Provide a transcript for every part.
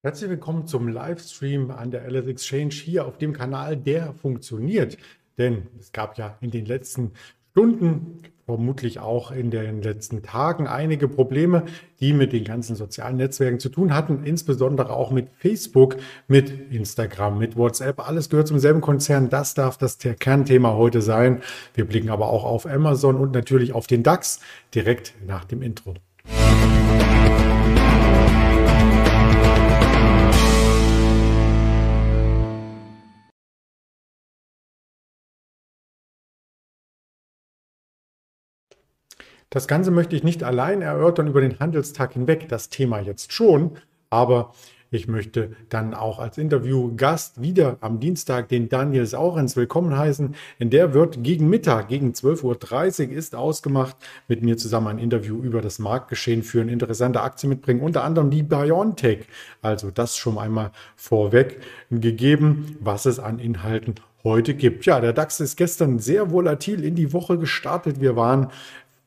Herzlich willkommen zum Livestream an der LS Exchange hier auf dem Kanal, der funktioniert. Denn es gab ja in den letzten Stunden, vermutlich auch in den letzten Tagen einige Probleme, die mit den ganzen sozialen Netzwerken zu tun hatten, insbesondere auch mit Facebook, mit Instagram, mit WhatsApp. Alles gehört zum selben Konzern. Das darf das Kernthema heute sein. Wir blicken aber auch auf Amazon und natürlich auf den DAX direkt nach dem Intro. Das Ganze möchte ich nicht allein erörtern über den Handelstag hinweg, das Thema jetzt schon, aber ich möchte dann auch als Interviewgast wieder am Dienstag den Daniel Saurens willkommen heißen. Denn der wird gegen Mittag, gegen 12.30 Uhr ist ausgemacht, mit mir zusammen ein Interview über das Marktgeschehen führen, interessante Aktien mitbringen, unter anderem die BioNTech. Also das schon einmal vorweg gegeben, was es an Inhalten heute gibt. Ja, der DAX ist gestern sehr volatil in die Woche gestartet. Wir waren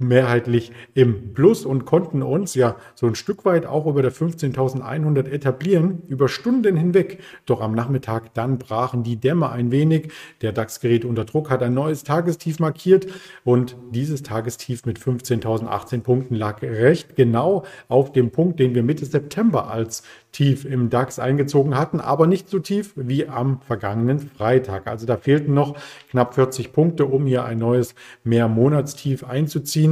mehrheitlich im Plus und konnten uns ja so ein Stück weit auch über der 15.100 etablieren, über Stunden hinweg. Doch am Nachmittag dann brachen die Dämme ein wenig. Der DAX gerät unter Druck, hat ein neues Tagestief markiert und dieses Tagestief mit 15.018 Punkten lag recht genau auf dem Punkt, den wir Mitte September als tief im DAX eingezogen hatten, aber nicht so tief wie am vergangenen Freitag. Also da fehlten noch knapp 40 Punkte, um hier ein neues Mehrmonatstief einzuziehen.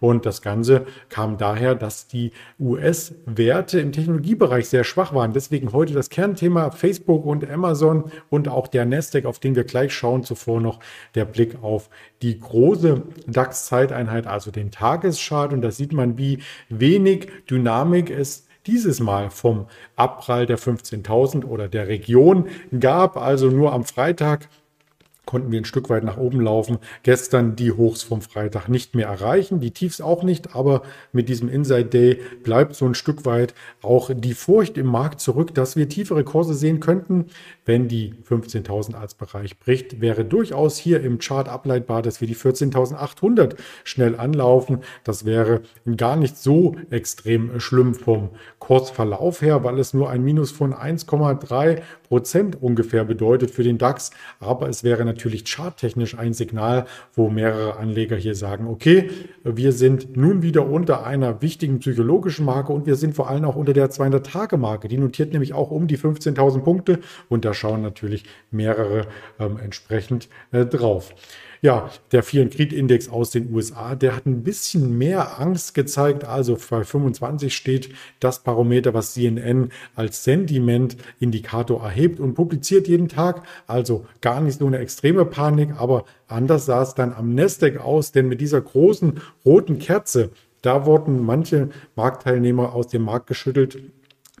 Und das Ganze kam daher, dass die US-Werte im Technologiebereich sehr schwach waren. Deswegen heute das Kernthema Facebook und Amazon und auch der Nasdaq, auf den wir gleich schauen. Zuvor noch der Blick auf die große DAX-Zeiteinheit, also den Tageschart. Und da sieht man, wie wenig Dynamik es dieses Mal vom Abprall der 15.000 oder der Region gab. Also nur am Freitag konnten wir ein Stück weit nach oben laufen. Gestern die Hochs vom Freitag nicht mehr erreichen, die Tiefs auch nicht, aber mit diesem Inside Day bleibt so ein Stück weit auch die Furcht im Markt zurück, dass wir tiefere Kurse sehen könnten. Wenn die 15.000 als Bereich bricht, wäre durchaus hier im Chart ableitbar, dass wir die 14.800 schnell anlaufen. Das wäre gar nicht so extrem schlimm vom Kursverlauf her, weil es nur ein Minus von 1,3 Prozent ungefähr bedeutet für den DAX. Aber es wäre natürlich charttechnisch ein Signal, wo mehrere Anleger hier sagen, okay, wir sind nun wieder unter einer wichtigen psychologischen Marke und wir sind vor allem auch unter der 200-Tage-Marke. Die notiert nämlich auch um die 15.000 Punkte und da schauen natürlich mehrere ähm, entsprechend äh, drauf. Ja, der Fear and Index aus den USA, der hat ein bisschen mehr Angst gezeigt. Also bei 25 steht das Barometer, was CNN als Sentiment-Indikator erhebt und publiziert jeden Tag. Also gar nicht so eine extreme Panik, aber anders sah es dann am Nasdaq aus, denn mit dieser großen roten Kerze, da wurden manche Marktteilnehmer aus dem Markt geschüttelt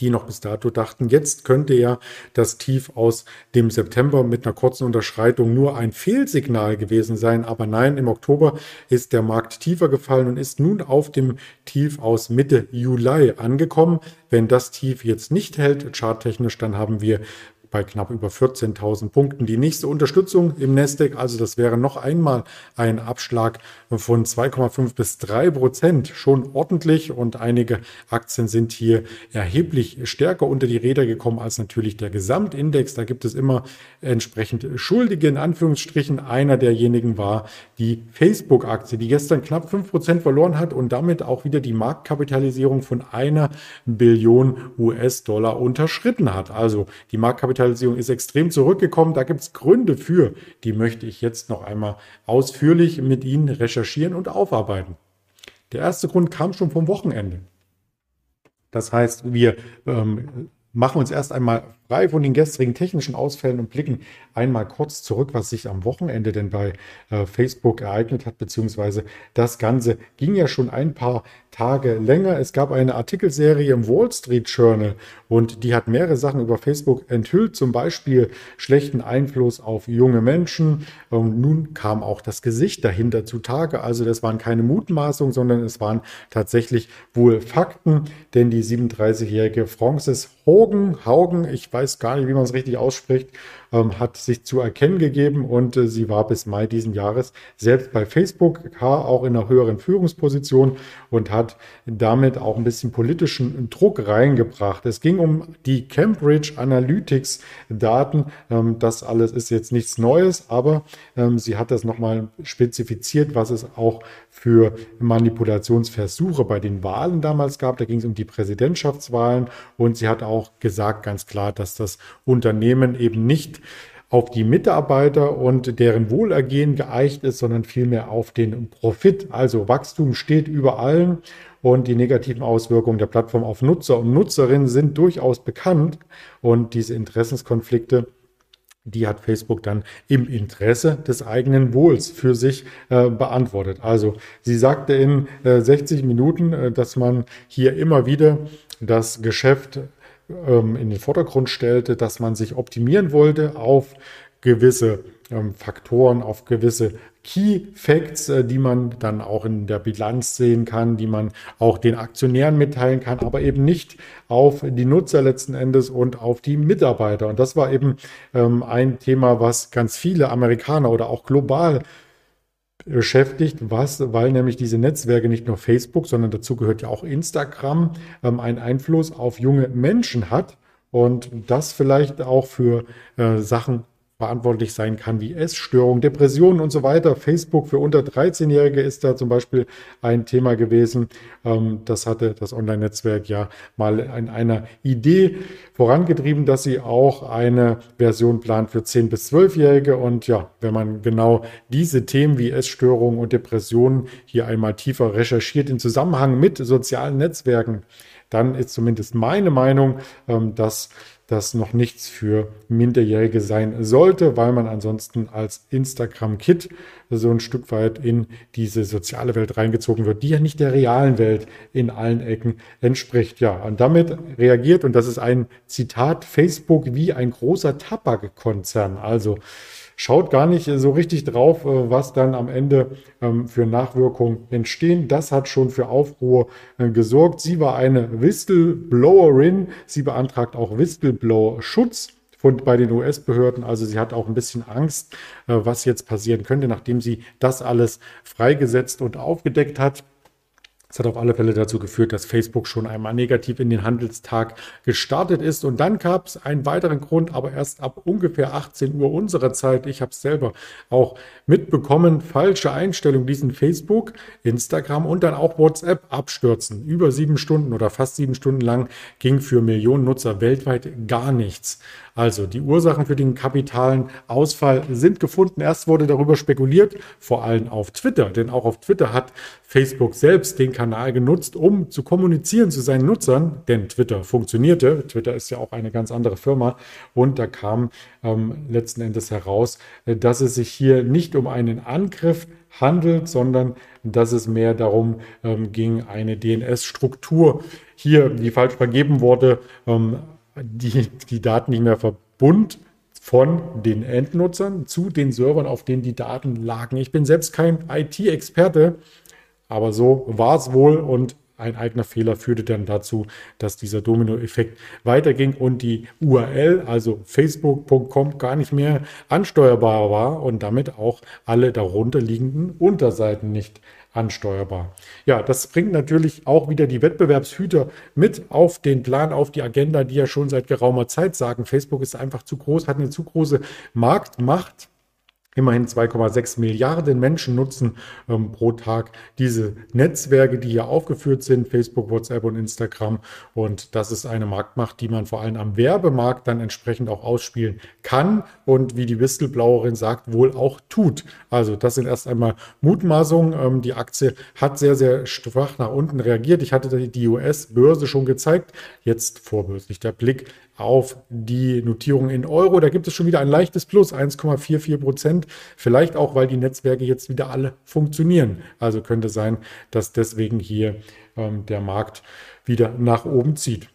die noch bis dato dachten, jetzt könnte ja das Tief aus dem September mit einer kurzen Unterschreitung nur ein Fehlsignal gewesen sein. Aber nein, im Oktober ist der Markt tiefer gefallen und ist nun auf dem Tief aus Mitte Juli angekommen. Wenn das Tief jetzt nicht hält, charttechnisch, dann haben wir bei knapp über 14.000 Punkten. Die nächste Unterstützung im Nasdaq, also das wäre noch einmal ein Abschlag von 2,5 bis 3 Prozent, schon ordentlich und einige Aktien sind hier erheblich stärker unter die Räder gekommen als natürlich der Gesamtindex. Da gibt es immer entsprechend Schuldige in Anführungsstrichen. Einer derjenigen war die Facebook-Aktie, die gestern knapp 5 Prozent verloren hat und damit auch wieder die Marktkapitalisierung von einer Billion US-Dollar unterschritten hat. Also die Marktkapitalisierung Digitalisierung ist extrem zurückgekommen. Da gibt es Gründe für. Die möchte ich jetzt noch einmal ausführlich mit Ihnen recherchieren und aufarbeiten. Der erste Grund kam schon vom Wochenende. Das heißt, wir ähm, machen uns erst einmal frei von den gestrigen technischen Ausfällen und blicken einmal kurz zurück, was sich am Wochenende denn bei äh, Facebook ereignet hat, beziehungsweise das Ganze ging ja schon ein paar Tage länger. Es gab eine Artikelserie im Wall Street Journal und die hat mehrere Sachen über Facebook enthüllt, zum Beispiel schlechten Einfluss auf junge Menschen. Und nun kam auch das Gesicht dahinter zutage. Also das waren keine Mutmaßungen, sondern es waren tatsächlich wohl Fakten, denn die 37-jährige Frances Hogan, Haugen, ich weiß weiß gar nicht, wie man es richtig ausspricht, ähm, hat sich zu erkennen gegeben und äh, sie war bis Mai diesen Jahres selbst bei Facebook, auch in einer höheren Führungsposition und hat damit auch ein bisschen politischen Druck reingebracht. Es ging um die Cambridge Analytics Daten. Ähm, das alles ist jetzt nichts Neues, aber ähm, sie hat das nochmal spezifiziert, was es auch für Manipulationsversuche bei den Wahlen damals gab. Da ging es um die Präsidentschaftswahlen und sie hat auch gesagt ganz klar, dass das Unternehmen eben nicht auf die Mitarbeiter und deren Wohlergehen geeicht ist, sondern vielmehr auf den Profit. Also Wachstum steht über allen und die negativen Auswirkungen der Plattform auf Nutzer und Nutzerinnen sind durchaus bekannt und diese Interessenskonflikte die hat Facebook dann im Interesse des eigenen Wohls für sich äh, beantwortet. Also sie sagte in äh, 60 Minuten, äh, dass man hier immer wieder das Geschäft ähm, in den Vordergrund stellte, dass man sich optimieren wollte auf gewisse ähm, Faktoren, auf gewisse Key Facts, äh, die man dann auch in der Bilanz sehen kann, die man auch den Aktionären mitteilen kann, aber eben nicht auf die Nutzer letzten Endes und auf die Mitarbeiter. Und das war eben ähm, ein Thema, was ganz viele Amerikaner oder auch global beschäftigt, was, weil nämlich diese Netzwerke nicht nur Facebook, sondern dazu gehört ja auch Instagram, ähm, einen Einfluss auf junge Menschen hat und das vielleicht auch für äh, Sachen verantwortlich sein kann, wie Essstörungen, Depressionen und so weiter. Facebook für unter 13-Jährige ist da zum Beispiel ein Thema gewesen. Ähm, das hatte das Online-Netzwerk ja mal in einer Idee vorangetrieben, dass sie auch eine Version plant für 10- bis 12-Jährige. Und ja, wenn man genau diese Themen wie Essstörungen und Depressionen hier einmal tiefer recherchiert in Zusammenhang mit sozialen Netzwerken, dann ist zumindest meine Meinung, ähm, dass das noch nichts für Minderjährige sein sollte, weil man ansonsten als Instagram-Kid so ein Stück weit in diese soziale Welt reingezogen wird, die ja nicht der realen Welt in allen Ecken entspricht. Ja, und damit reagiert, und das ist ein Zitat, Facebook wie ein großer Tabakkonzern. Also schaut gar nicht so richtig drauf, äh, was dann am Ende ähm, für Nachwirkungen entstehen. Das hat schon für Aufruhr äh, gesorgt. Sie war eine Whistleblowerin. Sie beantragt auch Whistleblower-Schutz von, bei den US-Behörden. Also sie hat auch ein bisschen Angst, äh, was jetzt passieren könnte, nachdem sie das alles freigesetzt und aufgedeckt hat. Es hat auf alle Fälle dazu geführt, dass Facebook schon einmal negativ in den Handelstag gestartet ist. Und dann gab es einen weiteren Grund, aber erst ab ungefähr 18 Uhr unserer Zeit. Ich habe es selber auch mitbekommen. Falsche Einstellung, diesen Facebook, Instagram und dann auch WhatsApp abstürzen. Über sieben Stunden oder fast sieben Stunden lang ging für Millionen Nutzer weltweit gar nichts. Also die Ursachen für den kapitalen Ausfall sind gefunden. Erst wurde darüber spekuliert, vor allem auf Twitter, denn auch auf Twitter hat Facebook selbst den Kanal genutzt, um zu kommunizieren zu seinen Nutzern, denn Twitter funktionierte. Twitter ist ja auch eine ganz andere Firma und da kam ähm, letzten Endes heraus, äh, dass es sich hier nicht um einen Angriff handelt, sondern dass es mehr darum ähm, ging, eine DNS-Struktur hier, die falsch vergeben wurde, ähm, die, die Daten nicht mehr verbund von den Endnutzern zu den Servern, auf denen die Daten lagen. Ich bin selbst kein IT-Experte, aber so war es wohl und ein eigener Fehler führte dann dazu, dass dieser Dominoeffekt weiterging und die URL, also facebook.com, gar nicht mehr ansteuerbar war und damit auch alle darunter liegenden Unterseiten nicht ansteuerbar. Ja, das bringt natürlich auch wieder die Wettbewerbshüter mit auf den Plan, auf die Agenda, die ja schon seit geraumer Zeit sagen, Facebook ist einfach zu groß, hat eine zu große Marktmacht Immerhin 2,6 Milliarden Menschen nutzen ähm, pro Tag diese Netzwerke, die hier aufgeführt sind, Facebook, WhatsApp und Instagram. Und das ist eine Marktmacht, die man vor allem am Werbemarkt dann entsprechend auch ausspielen kann und wie die Whistleblowerin sagt, wohl auch tut. Also das sind erst einmal Mutmaßungen. Ähm, die Aktie hat sehr, sehr schwach nach unten reagiert. Ich hatte die US-Börse schon gezeigt. Jetzt vorbörslich der Blick auf die Notierung in Euro. Da gibt es schon wieder ein leichtes Plus, 1,44 Prozent. Vielleicht auch, weil die Netzwerke jetzt wieder alle funktionieren. Also könnte sein, dass deswegen hier ähm, der Markt wieder nach oben zieht.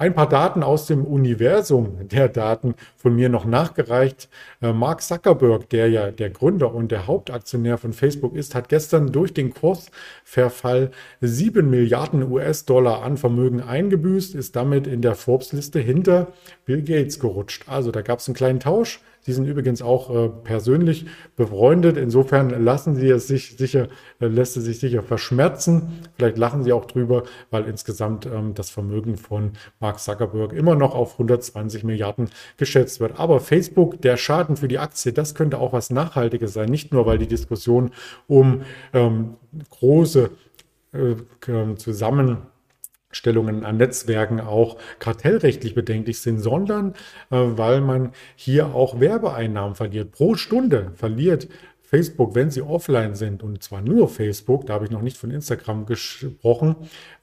Ein paar Daten aus dem Universum der Daten von mir noch nachgereicht. Äh, Mark Zuckerberg, der ja der Gründer und der Hauptaktionär von Facebook ist, hat gestern durch den Kursverfall 7 Milliarden US-Dollar an Vermögen eingebüßt, ist damit in der Forbes-Liste hinter Bill Gates gerutscht. Also da gab es einen kleinen Tausch. Die sind übrigens auch äh, persönlich befreundet. Insofern lassen sie es sich sicher, äh, lässt es sich sicher verschmerzen. Vielleicht lachen sie auch drüber, weil insgesamt ähm, das Vermögen von Mark Zuckerberg immer noch auf 120 Milliarden geschätzt wird. Aber Facebook, der Schaden für die Aktie, das könnte auch was Nachhaltiges sein. Nicht nur, weil die Diskussion um ähm, große äh, ähm, zusammen Stellungen an Netzwerken auch kartellrechtlich bedenklich sind, sondern äh, weil man hier auch Werbeeinnahmen verliert. Pro Stunde verliert Facebook, wenn sie offline sind, und zwar nur Facebook, da habe ich noch nicht von Instagram gesprochen,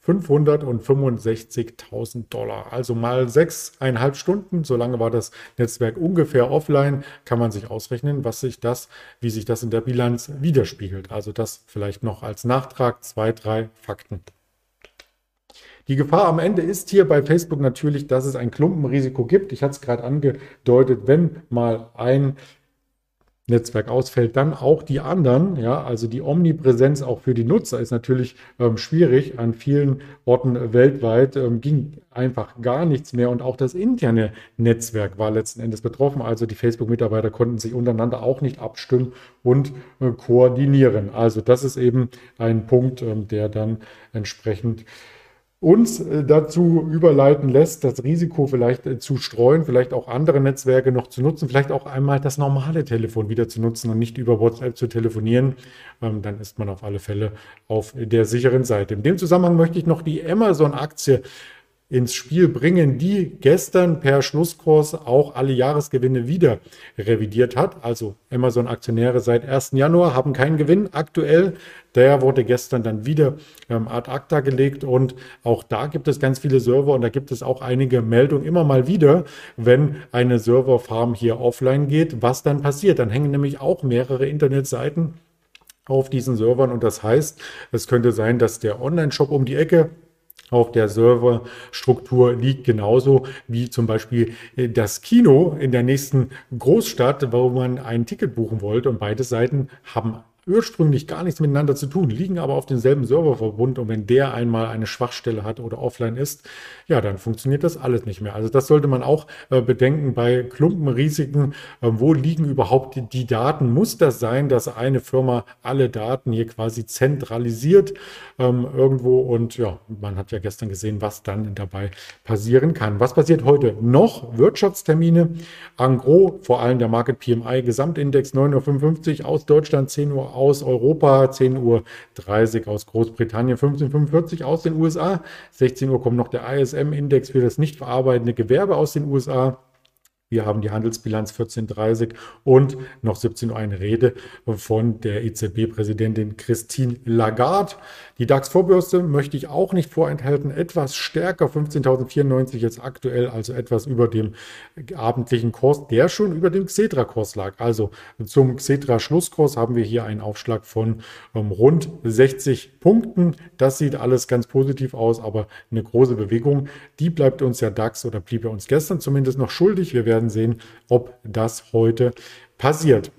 565.000 Dollar. Also mal sechseinhalb Stunden, so lange war das Netzwerk ungefähr offline, kann man sich ausrechnen, was sich das, wie sich das in der Bilanz widerspiegelt. Also das vielleicht noch als Nachtrag, zwei, drei Fakten. Die Gefahr am Ende ist hier bei Facebook natürlich, dass es ein Klumpenrisiko gibt. Ich hatte es gerade angedeutet, wenn mal ein Netzwerk ausfällt, dann auch die anderen. Ja, also die Omnipräsenz auch für die Nutzer ist natürlich ähm, schwierig. An vielen Orten weltweit ähm, ging einfach gar nichts mehr und auch das interne Netzwerk war letzten Endes betroffen. Also die Facebook-Mitarbeiter konnten sich untereinander auch nicht abstimmen und äh, koordinieren. Also das ist eben ein Punkt, ähm, der dann entsprechend uns äh, dazu überleiten lässt, das Risiko vielleicht äh, zu streuen, vielleicht auch andere Netzwerke noch zu nutzen, vielleicht auch einmal das normale Telefon wieder zu nutzen und nicht über WhatsApp zu telefonieren, ähm, dann ist man auf alle Fälle auf der sicheren Seite. In dem Zusammenhang möchte ich noch die Amazon-Aktie ins Spiel bringen, die gestern per Schlusskurs auch alle Jahresgewinne wieder revidiert hat. Also Amazon-Aktionäre seit 1. Januar haben keinen Gewinn aktuell. Der wurde gestern dann wieder ähm, ad acta gelegt und auch da gibt es ganz viele Server und da gibt es auch einige Meldungen immer mal wieder, wenn eine Serverfarm hier offline geht, was dann passiert. Dann hängen nämlich auch mehrere Internetseiten auf diesen Servern und das heißt, es könnte sein, dass der Online-Shop um die Ecke auf der Serverstruktur liegt, genauso wie zum Beispiel äh, das Kino in der nächsten Großstadt, wo man ein Ticket buchen wollte und beide Seiten haben ursprünglich gar nichts miteinander zu tun, liegen aber auf demselben Serververbund und wenn der einmal eine Schwachstelle hat oder offline ist, ja, dann funktioniert das alles nicht mehr. Also das sollte man auch äh, bedenken bei Klumpenrisiken. Äh, wo liegen überhaupt die, die, Daten? Muss das sein, dass eine Firma alle Daten hier quasi zentralisiert ähm, irgendwo? Und ja, man hat ja gestern gesehen, was dann dabei passieren kann. Was passiert heute noch? Wirtschaftstermine. Angro, vor allem der Market PMI, Gesamtindex 9.55 Uhr aus Deutschland, 10 Uhr aus Europa, 10.30 Uhr aus Großbritannien, 15.45 Uhr aus den USA, 16 Uhr kommt noch der ISM-Index für das nicht verarbeitende Gewerbe aus den USA. Wir haben die Handelsbilanz 1430 und noch 17 Uhr eine Rede von der EZB-Präsidentin Christine Lagarde. Die DAX-Vorbörse möchte ich auch nicht vorenthalten. Etwas stärker, 15.094 jetzt aktuell, also etwas über dem abendlichen Kurs, der schon über dem Xetra-Kurs lag. Also zum Xetra-Schlusskurs haben wir hier einen Aufschlag von ähm, rund 60 Punkten. Das sieht alles ganz positiv aus, aber eine große Bewegung, die bleibt uns ja DAX oder blieb er uns gestern zumindest noch schuldig. Wir werden sehen, ob das heute passiert.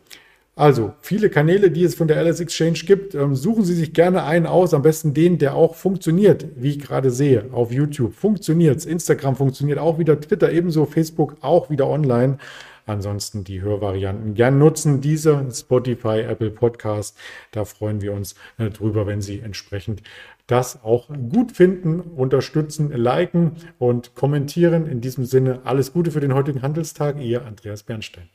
Also viele Kanäle, die es von der LS Exchange gibt, ähm, suchen Sie sich gerne einen aus, am besten den, der auch funktioniert, wie ich gerade sehe. Auf YouTube funktioniert Instagram funktioniert auch wieder, Twitter ebenso, Facebook auch wieder online. Ansonsten die Hörvarianten gern nutzen. Diese Spotify, Apple Podcast, da freuen wir uns äh, drüber, wenn Sie entsprechend das auch gut finden, unterstützen, liken und kommentieren. In diesem Sinne alles Gute für den heutigen Handelstag. Ihr Andreas Bernstein.